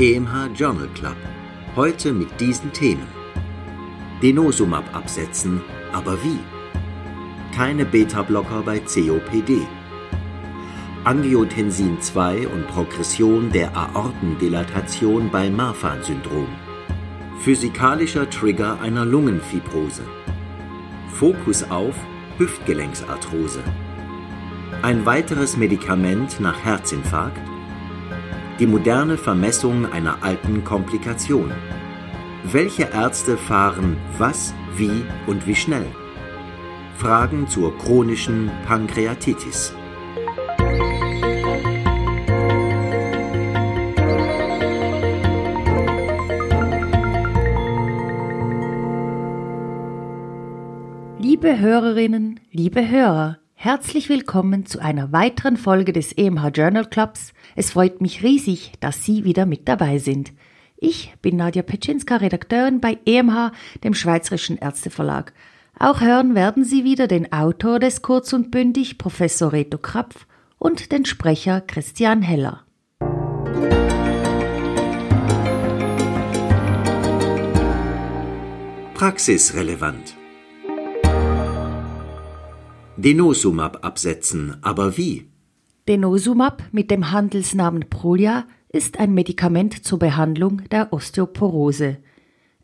EMH Journal Club. Heute mit diesen Themen. Denosumab absetzen, aber wie? Keine Beta-Blocker bei COPD. Angiotensin 2 und Progression der Aortendilatation bei Marfan-Syndrom. Physikalischer Trigger einer Lungenfibrose. Fokus auf Hüftgelenksarthrose. Ein weiteres Medikament nach Herzinfarkt? Die moderne Vermessung einer alten Komplikation. Welche Ärzte fahren was, wie und wie schnell? Fragen zur chronischen Pankreatitis. Liebe Hörerinnen, liebe Hörer, Herzlich willkommen zu einer weiteren Folge des EMH Journal Clubs. Es freut mich riesig, dass Sie wieder mit dabei sind. Ich bin Nadja Petschinska, Redakteurin bei EMH, dem Schweizerischen Ärzteverlag. Auch hören werden Sie wieder den Autor des Kurz und Bündig, Professor Reto Krapf, und den Sprecher Christian Heller. Praxisrelevant Denosumab absetzen, aber wie? Denosumab mit dem Handelsnamen Prolia ist ein Medikament zur Behandlung der Osteoporose.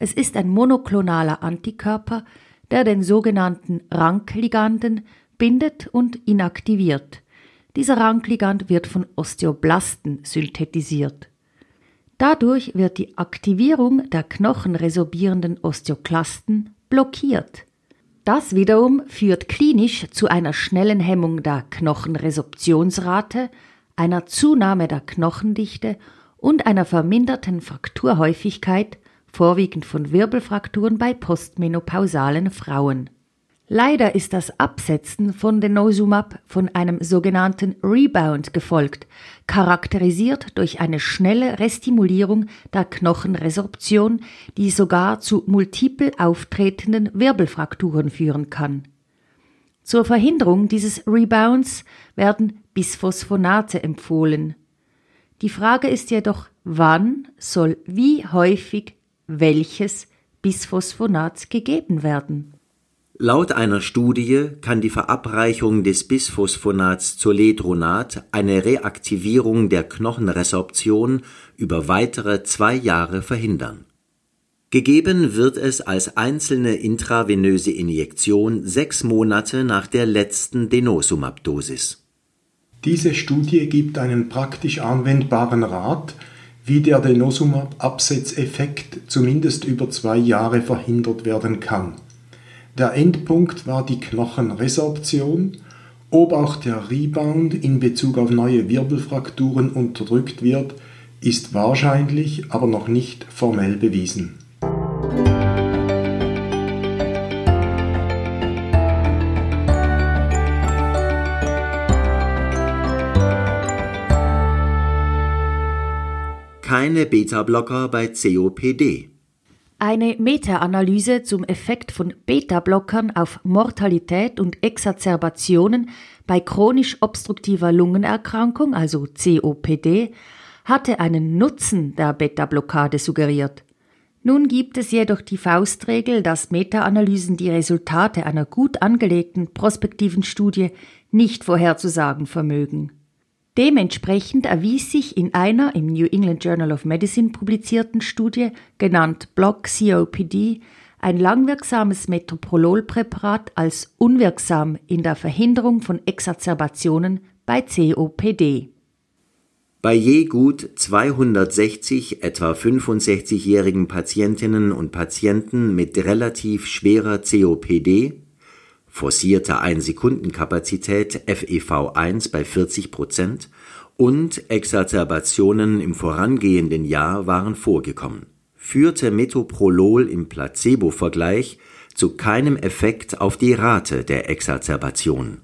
Es ist ein monoklonaler Antikörper, der den sogenannten Rankliganden bindet und inaktiviert. Dieser Rankligand wird von Osteoblasten synthetisiert. Dadurch wird die Aktivierung der knochenresorbierenden Osteoklasten blockiert. Das wiederum führt klinisch zu einer schnellen Hemmung der Knochenresorptionsrate, einer Zunahme der Knochendichte und einer verminderten Frakturhäufigkeit, vorwiegend von Wirbelfrakturen bei postmenopausalen Frauen. Leider ist das Absetzen von Denosumab von einem sogenannten Rebound gefolgt, charakterisiert durch eine schnelle Restimulierung der Knochenresorption, die sogar zu multiple auftretenden Wirbelfrakturen führen kann. Zur Verhinderung dieses Rebounds werden Bisphosphonate empfohlen. Die Frage ist jedoch, wann soll wie häufig welches Bisphosphonat gegeben werden? Laut einer Studie kann die Verabreichung des Bisphosphonats Zoledronat eine Reaktivierung der Knochenresorption über weitere zwei Jahre verhindern. Gegeben wird es als einzelne intravenöse Injektion sechs Monate nach der letzten Denosumab-Dosis. Diese Studie gibt einen praktisch anwendbaren Rat, wie der Denosumab-Absetzeffekt zumindest über zwei Jahre verhindert werden kann. Der Endpunkt war die Knochenresorption. Ob auch der Rebound in Bezug auf neue Wirbelfrakturen unterdrückt wird, ist wahrscheinlich, aber noch nicht formell bewiesen. Keine Beta-Blocker bei COPD. Eine Meta-Analyse zum Effekt von Beta-Blockern auf Mortalität und Exazerbationen bei chronisch obstruktiver Lungenerkrankung, also COPD, hatte einen Nutzen der Beta-Blockade suggeriert. Nun gibt es jedoch die Faustregel, dass Meta-Analysen die Resultate einer gut angelegten prospektiven Studie nicht vorherzusagen vermögen. Dementsprechend erwies sich in einer im New England Journal of Medicine publizierten Studie, genannt Block COPD, ein langwirksames Metoprololpräparat als unwirksam in der Verhinderung von Exazerbationen bei COPD. Bei je gut 260 etwa 65-jährigen Patientinnen und Patienten mit relativ schwerer COPD forcierte Ein-Sekunden-Kapazität FEV1 bei 40 Prozent und Exacerbationen im vorangehenden Jahr waren vorgekommen, führte Metoprolol im Placebo-Vergleich zu keinem Effekt auf die Rate der Exacerbation.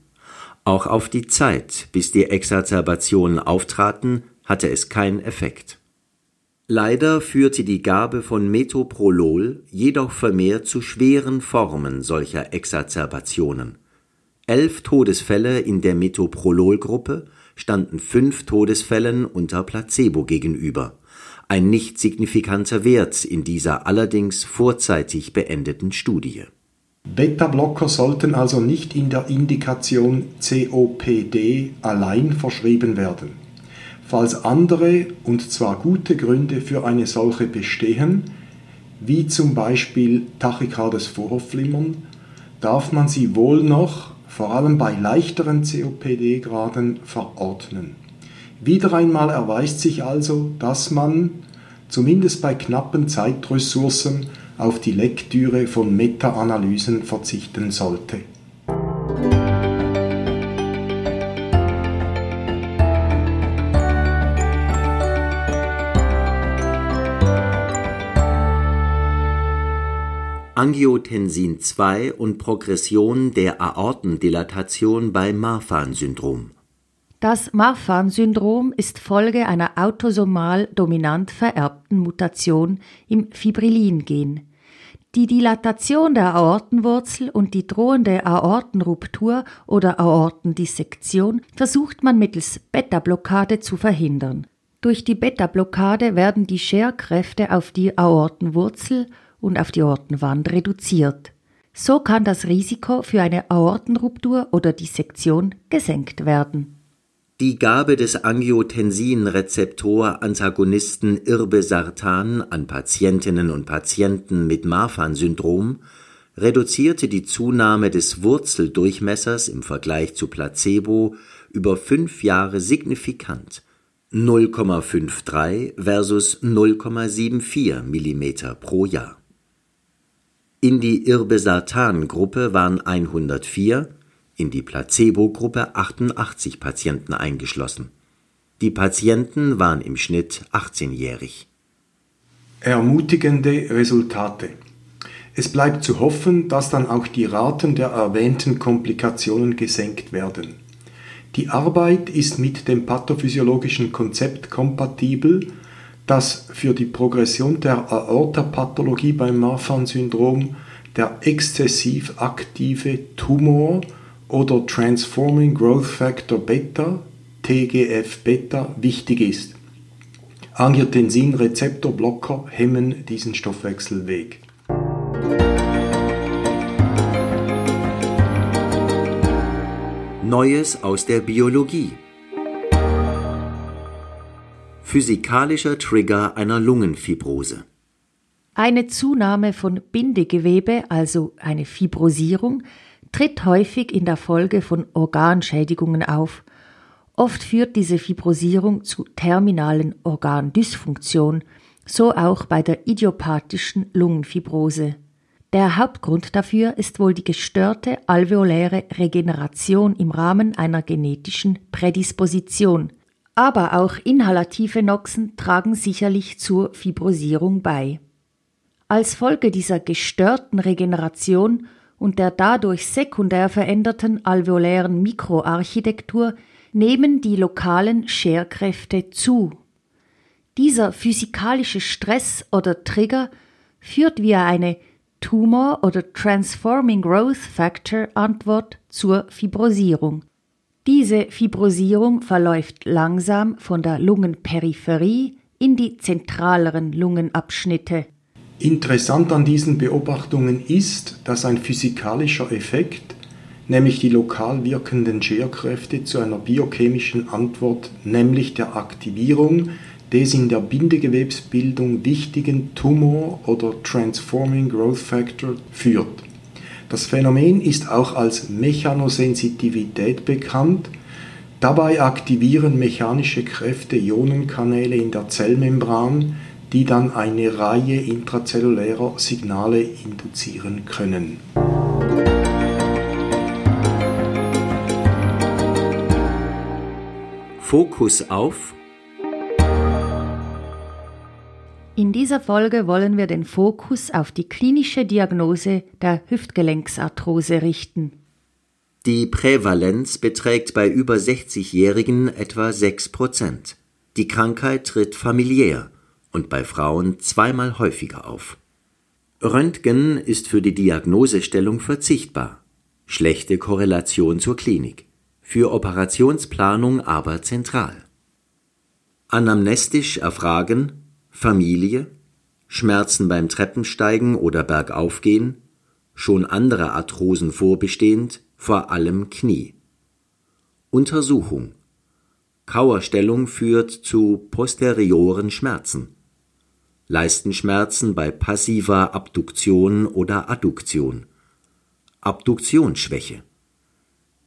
Auch auf die Zeit, bis die Exacerbationen auftraten, hatte es keinen Effekt Leider führte die Gabe von Metoprolol jedoch vermehrt zu schweren Formen solcher Exacerbationen. elf Todesfälle in der Metoprolol-Gruppe standen fünf Todesfällen unter Placebo gegenüber, ein nicht signifikanter Wert in dieser allerdings vorzeitig beendeten Studie. Beta-Blocker sollten also nicht in der Indikation COPD allein verschrieben werden. Falls andere, und zwar gute Gründe für eine solche bestehen, wie zum Beispiel tachykardes Vorhofflimmern, darf man sie wohl noch, vor allem bei leichteren COPD-Graden, verordnen. Wieder einmal erweist sich also, dass man, zumindest bei knappen Zeitressourcen, auf die Lektüre von Meta-Analysen verzichten sollte. Angiotensin II und Progression der Aortendilatation bei Marfan-Syndrom. Das Marfan-Syndrom ist Folge einer autosomal dominant vererbten Mutation im Fibrillin-Gen. Die Dilatation der Aortenwurzel und die drohende Aortenruptur oder Aortendissektion versucht man mittels Beta-Blockade zu verhindern. Durch die Beta-Blockade werden die Scherkräfte auf die Aortenwurzel und auf die Aortenwand reduziert. So kann das Risiko für eine Aortenruptur oder Dissektion gesenkt werden. Die Gabe des Angiotensin-Rezeptor-Antagonisten Irbesartan an Patientinnen und Patienten mit Marfan-Syndrom reduzierte die Zunahme des Wurzeldurchmessers im Vergleich zu Placebo über fünf Jahre signifikant (0,53 versus 0,74 Millimeter pro Jahr in die Irbesartan-Gruppe waren 104, in die Placebo-Gruppe 88 Patienten eingeschlossen. Die Patienten waren im Schnitt 18-jährig. Ermutigende Resultate. Es bleibt zu hoffen, dass dann auch die Raten der erwähnten Komplikationen gesenkt werden. Die Arbeit ist mit dem pathophysiologischen Konzept kompatibel dass für die Progression der Aortapathologie beim Marfan-Syndrom der exzessiv aktive Tumor oder Transforming Growth Factor Beta, TGF-Beta, wichtig ist. Angiotensin-Rezeptorblocker hemmen diesen Stoffwechselweg. Neues aus der Biologie Physikalischer Trigger einer Lungenfibrose. Eine Zunahme von Bindegewebe, also eine Fibrosierung, tritt häufig in der Folge von Organschädigungen auf. Oft führt diese Fibrosierung zu terminalen Organdysfunktion, so auch bei der idiopathischen Lungenfibrose. Der Hauptgrund dafür ist wohl die gestörte alveoläre Regeneration im Rahmen einer genetischen Prädisposition. Aber auch inhalative Noxen tragen sicherlich zur Fibrosierung bei. Als Folge dieser gestörten Regeneration und der dadurch sekundär veränderten alveolären Mikroarchitektur nehmen die lokalen Scherkräfte zu. Dieser physikalische Stress oder Trigger führt via eine Tumor- oder Transforming Growth Factor Antwort zur Fibrosierung. Diese Fibrosierung verläuft langsam von der Lungenperipherie in die zentraleren Lungenabschnitte. Interessant an diesen Beobachtungen ist, dass ein physikalischer Effekt, nämlich die lokal wirkenden Scherkräfte zu einer biochemischen Antwort, nämlich der Aktivierung des in der Bindegewebsbildung wichtigen Tumor- oder Transforming Growth Factor führt. Das Phänomen ist auch als Mechanosensitivität bekannt. Dabei aktivieren mechanische Kräfte Ionenkanäle in der Zellmembran, die dann eine Reihe intrazellulärer Signale induzieren können. Fokus auf In dieser Folge wollen wir den Fokus auf die klinische Diagnose der Hüftgelenksarthrose richten. Die Prävalenz beträgt bei über 60-Jährigen etwa 6% Die Krankheit tritt familiär und bei Frauen zweimal häufiger auf. Röntgen ist für die Diagnosestellung verzichtbar. schlechte Korrelation zur Klinik, für Operationsplanung aber zentral. Anamnestisch erfragen Familie, Schmerzen beim Treppensteigen oder Bergaufgehen, schon andere Arthrosen vorbestehend, vor allem Knie. Untersuchung Kauerstellung führt zu posterioren Schmerzen. Leistenschmerzen bei passiver Abduktion oder Adduktion. Abduktionsschwäche.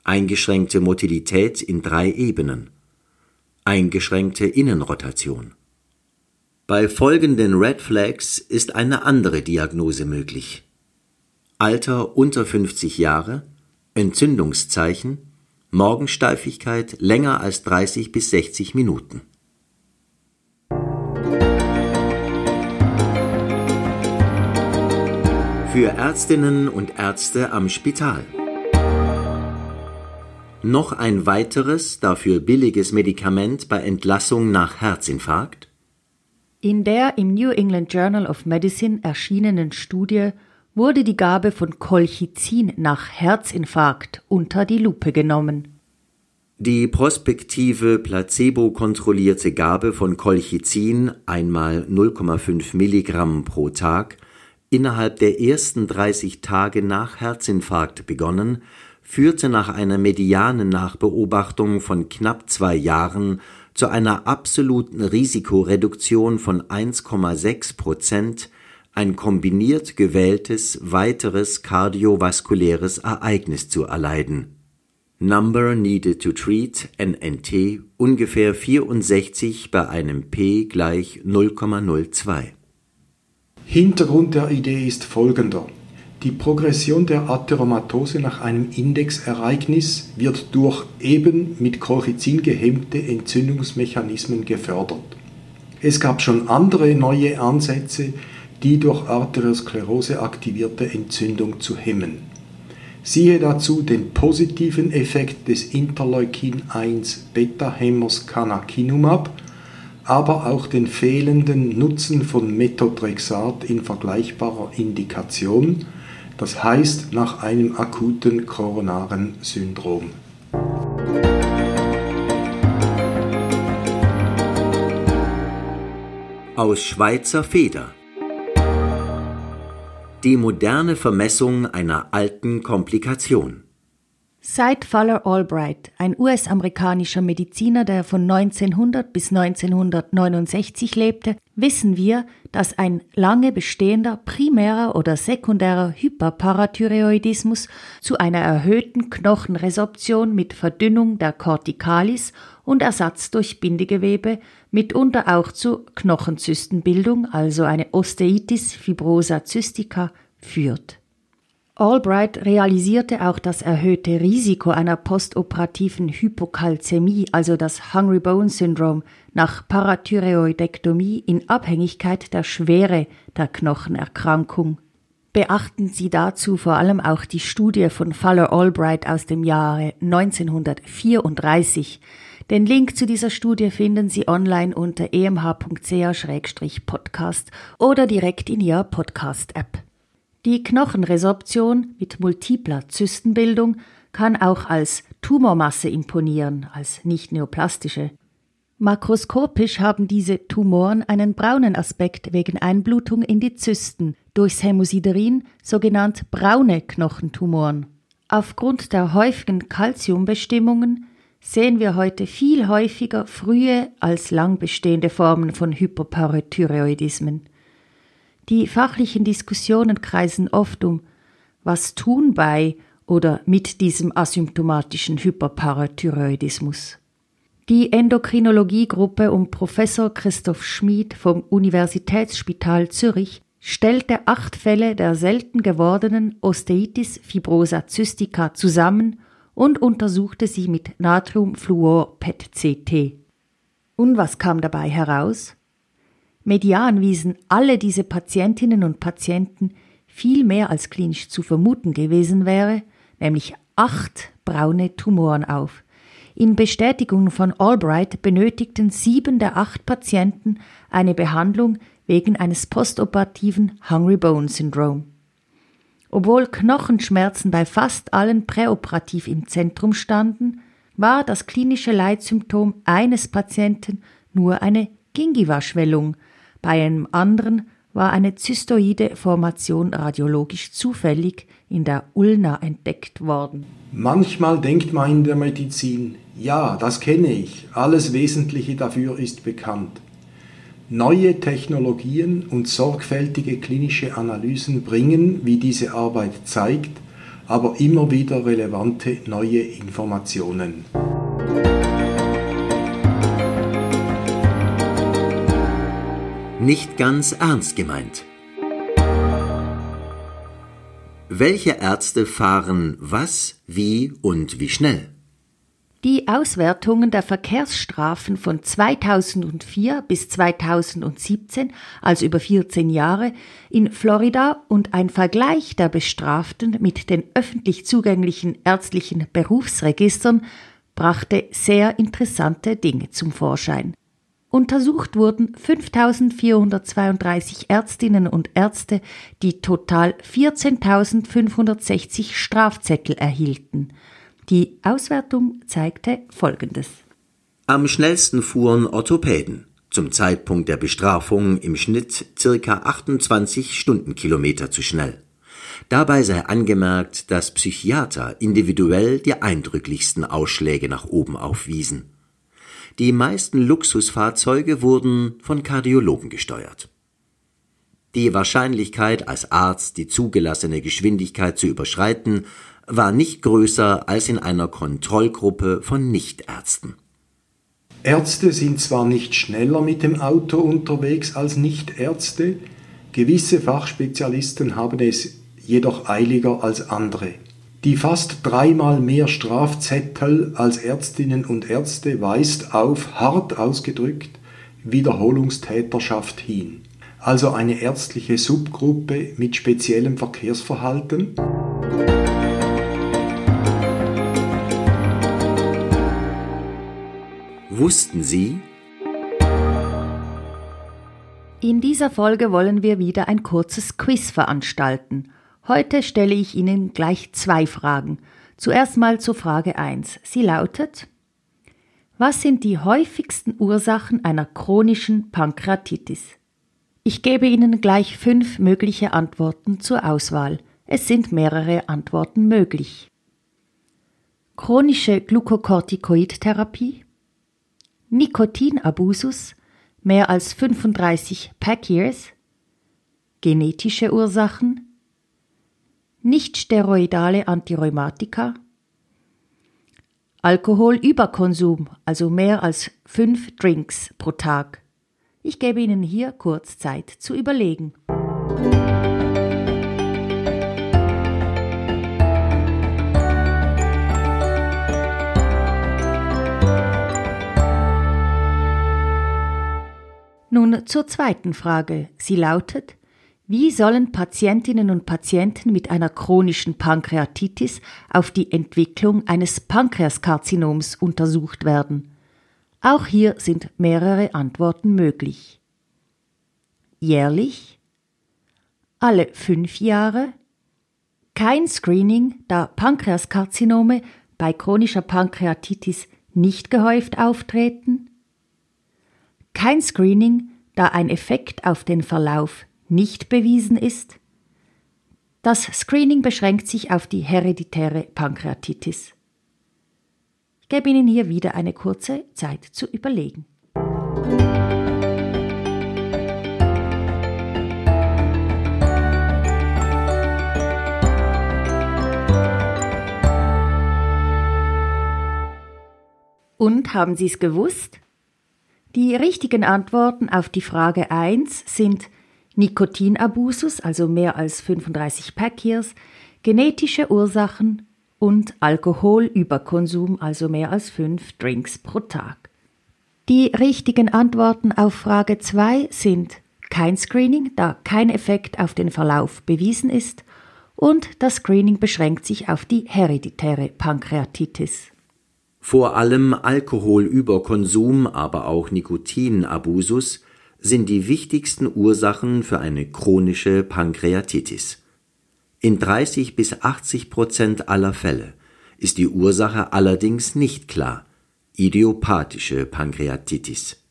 Eingeschränkte Motilität in drei Ebenen. Eingeschränkte Innenrotation. Bei folgenden Red Flags ist eine andere Diagnose möglich. Alter unter 50 Jahre, Entzündungszeichen, Morgensteifigkeit länger als 30 bis 60 Minuten. Für Ärztinnen und Ärzte am Spital. Noch ein weiteres, dafür billiges Medikament bei Entlassung nach Herzinfarkt? In der im New England Journal of Medicine erschienenen Studie wurde die Gabe von Colchicin nach Herzinfarkt unter die Lupe genommen. Die prospektive placebo-kontrollierte Gabe von Colchicin einmal 0,5 Milligramm pro Tag innerhalb der ersten 30 Tage nach Herzinfarkt begonnen, führte nach einer medianen Nachbeobachtung von knapp zwei Jahren zu einer absoluten Risikoreduktion von 1,6 Prozent ein kombiniert gewähltes weiteres kardiovaskuläres Ereignis zu erleiden. Number needed to treat NNT ungefähr 64 bei einem P gleich 0,02. Hintergrund der Idee ist folgender. Die Progression der Atheromatose nach einem Indexereignis wird durch eben mit Colchicin gehemmte Entzündungsmechanismen gefördert. Es gab schon andere neue Ansätze, die durch Arteriosklerose aktivierte Entzündung zu hemmen. Siehe dazu den positiven Effekt des Interleukin-1-Beta-Hämmers Canakinumab, aber auch den fehlenden Nutzen von Methotrexat in vergleichbarer Indikation, das heißt nach einem akuten koronaren Syndrom. Aus Schweizer Feder die moderne Vermessung einer alten Komplikation. Seit Fuller Albright, ein US-amerikanischer Mediziner, der von 1900 bis 1969 lebte, wissen wir, dass ein lange bestehender primärer oder sekundärer Hyperparathyreoidismus zu einer erhöhten Knochenresorption mit Verdünnung der Corticalis und Ersatz durch Bindegewebe, mitunter auch zu Knochenzystenbildung, also eine Osteitis fibrosa cystica, führt. Albright realisierte auch das erhöhte Risiko einer postoperativen Hypokalzämie, also das Hungry Bone Syndrome, nach Parathyreoidektomie in Abhängigkeit der Schwere der Knochenerkrankung. Beachten Sie dazu vor allem auch die Studie von Faller Albright aus dem Jahre 1934. Den Link zu dieser Studie finden Sie online unter emh.ch-podcast oder direkt in Ihrer Podcast-App. Die Knochenresorption mit multipler Zystenbildung kann auch als Tumormasse imponieren, als nicht neoplastische. Makroskopisch haben diese Tumoren einen braunen Aspekt wegen Einblutung in die Zysten, durchs Hämosiderin sogenannt braune Knochentumoren. Aufgrund der häufigen Calciumbestimmungen sehen wir heute viel häufiger frühe als lang bestehende Formen von Hypoparathyreoidismen. Die fachlichen Diskussionen kreisen oft um was tun bei oder mit diesem asymptomatischen Hyperparathyroidismus. Die Endokrinologiegruppe um Professor Christoph Schmid vom Universitätsspital Zürich stellte acht Fälle der selten gewordenen Osteitis fibrosa cystica zusammen und untersuchte sie mit Natriumfluor-PET-CT. Und was kam dabei heraus? Median wiesen alle diese Patientinnen und Patienten viel mehr als klinisch zu vermuten gewesen wäre, nämlich acht braune Tumoren auf. In Bestätigung von Albright benötigten sieben der acht Patienten eine Behandlung wegen eines postoperativen Hungry Bone Syndrome. Obwohl Knochenschmerzen bei fast allen präoperativ im Zentrum standen, war das klinische Leitsymptom eines Patienten nur eine Gingiva-Schwellung, bei einem anderen war eine zystoide Formation radiologisch zufällig in der Ulna entdeckt worden. Manchmal denkt man in der Medizin, ja, das kenne ich, alles Wesentliche dafür ist bekannt. Neue Technologien und sorgfältige klinische Analysen bringen, wie diese Arbeit zeigt, aber immer wieder relevante neue Informationen. Nicht ganz ernst gemeint. Welche Ärzte fahren was, wie und wie schnell? Die Auswertungen der Verkehrsstrafen von 2004 bis 2017, also über 14 Jahre, in Florida und ein Vergleich der Bestraften mit den öffentlich zugänglichen ärztlichen Berufsregistern brachte sehr interessante Dinge zum Vorschein. Untersucht wurden 5432 Ärztinnen und Ärzte, die total 14.560 Strafzettel erhielten – die Auswertung zeigte Folgendes. Am schnellsten fuhren Orthopäden, zum Zeitpunkt der Bestrafung im Schnitt circa 28 Stundenkilometer zu schnell. Dabei sei angemerkt, dass Psychiater individuell die eindrücklichsten Ausschläge nach oben aufwiesen. Die meisten Luxusfahrzeuge wurden von Kardiologen gesteuert. Die Wahrscheinlichkeit, als Arzt die zugelassene Geschwindigkeit zu überschreiten, war nicht größer als in einer Kontrollgruppe von Nichtärzten. Ärzte sind zwar nicht schneller mit dem Auto unterwegs als Nichtärzte, gewisse Fachspezialisten haben es jedoch eiliger als andere. Die fast dreimal mehr Strafzettel als Ärztinnen und Ärzte weist auf, hart ausgedrückt, Wiederholungstäterschaft hin. Also eine ärztliche Subgruppe mit speziellem Verkehrsverhalten. Wussten Sie? In dieser Folge wollen wir wieder ein kurzes Quiz veranstalten. Heute stelle ich Ihnen gleich zwei Fragen. Zuerst mal zur Frage 1. Sie lautet Was sind die häufigsten Ursachen einer chronischen Pankreatitis? Ich gebe Ihnen gleich fünf mögliche Antworten zur Auswahl. Es sind mehrere Antworten möglich. Chronische Glukokortikoidtherapie, Nikotinabusus, mehr als 35 Pack-Years, genetische Ursachen, nicht-steroidale Antirheumatika, Alkoholüberkonsum, also mehr als fünf Drinks pro Tag. Ich gebe Ihnen hier kurz Zeit zu überlegen. Nun zur zweiten Frage. Sie lautet, wie sollen Patientinnen und Patienten mit einer chronischen Pankreatitis auf die Entwicklung eines Pankreaskarzinoms untersucht werden? Auch hier sind mehrere Antworten möglich. Jährlich? Alle fünf Jahre? Kein Screening, da Pankreaskarzinome bei chronischer Pankreatitis nicht gehäuft auftreten? kein Screening, da ein Effekt auf den Verlauf nicht bewiesen ist. Das Screening beschränkt sich auf die hereditäre Pankreatitis. Ich gebe Ihnen hier wieder eine kurze Zeit zu überlegen. Und haben Sie es gewusst? Die richtigen Antworten auf die Frage 1 sind Nikotinabusus, also mehr als 35 Pack-Years, genetische Ursachen und Alkoholüberkonsum, also mehr als 5 Drinks pro Tag. Die richtigen Antworten auf Frage 2 sind kein Screening, da kein Effekt auf den Verlauf bewiesen ist, und das Screening beschränkt sich auf die hereditäre Pankreatitis. Vor allem Alkoholüberkonsum, aber auch Nikotinabusus sind die wichtigsten Ursachen für eine chronische Pankreatitis. In 30 bis 80 Prozent aller Fälle ist die Ursache allerdings nicht klar, idiopathische Pankreatitis,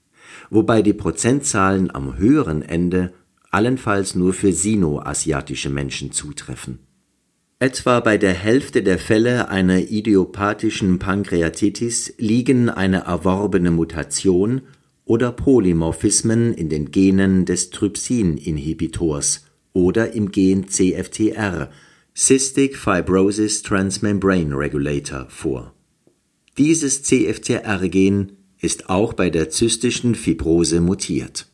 wobei die Prozentzahlen am höheren Ende allenfalls nur für sinoasiatische Menschen zutreffen. Etwa bei der Hälfte der Fälle einer idiopathischen Pankreatitis liegen eine erworbene Mutation oder Polymorphismen in den Genen des Trypsin-Inhibitors oder im Gen CFTR (Cystic Fibrosis Transmembrane Regulator) vor. Dieses CFTR-Gen ist auch bei der zystischen Fibrose mutiert.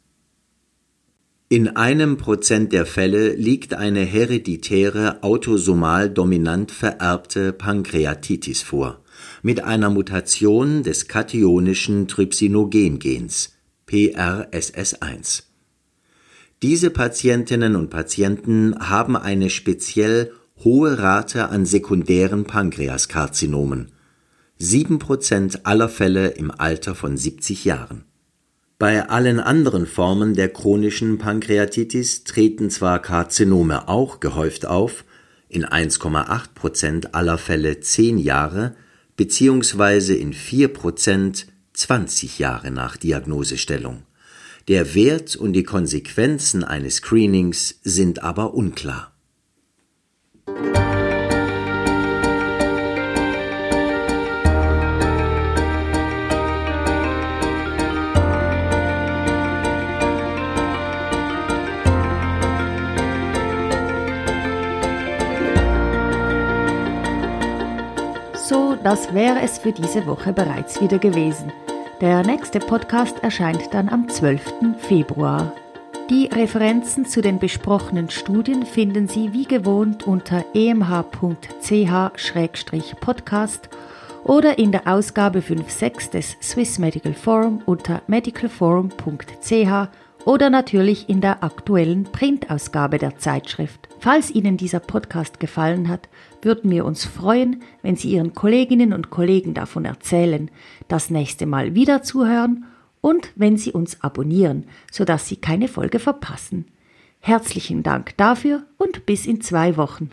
In einem Prozent der Fälle liegt eine hereditäre autosomal dominant vererbte Pankreatitis vor, mit einer Mutation des kationischen Trypsinogen-Gens (PRSS1). Diese Patientinnen und Patienten haben eine speziell hohe Rate an sekundären Pankreaskarzinomen (7 Prozent aller Fälle im Alter von 70 Jahren). Bei allen anderen Formen der chronischen Pankreatitis treten zwar Karzinome auch gehäuft auf (in 1,8 Prozent aller Fälle zehn Jahre beziehungsweise in 4 Prozent 20 Jahre nach Diagnosestellung der Wert und die Konsequenzen eines Screenings sind aber unklar. Das wäre es für diese Woche bereits wieder gewesen. Der nächste Podcast erscheint dann am 12. Februar. Die Referenzen zu den besprochenen Studien finden Sie wie gewohnt unter emh.ch-podcast oder in der Ausgabe 5.6 des Swiss Medical Forum unter medicalforum.ch oder natürlich in der aktuellen Printausgabe der Zeitschrift. Falls Ihnen dieser Podcast gefallen hat, würden wir uns freuen, wenn Sie Ihren Kolleginnen und Kollegen davon erzählen, das nächste Mal wieder zuhören und wenn Sie uns abonnieren, sodass Sie keine Folge verpassen. Herzlichen Dank dafür und bis in zwei Wochen.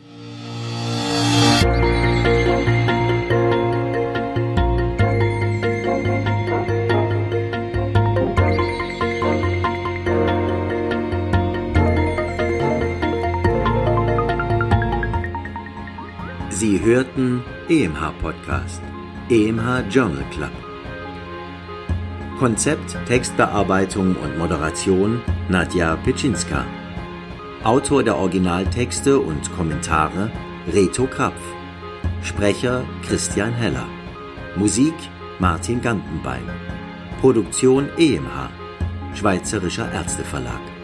Sie hörten EMH Podcast, EMH Journal Club. Konzept, Textbearbeitung und Moderation Nadja Pitschinska. Autor der Originaltexte und Kommentare Reto Krapf. Sprecher Christian Heller. Musik Martin Gantenbein. Produktion EMH. Schweizerischer Ärzteverlag.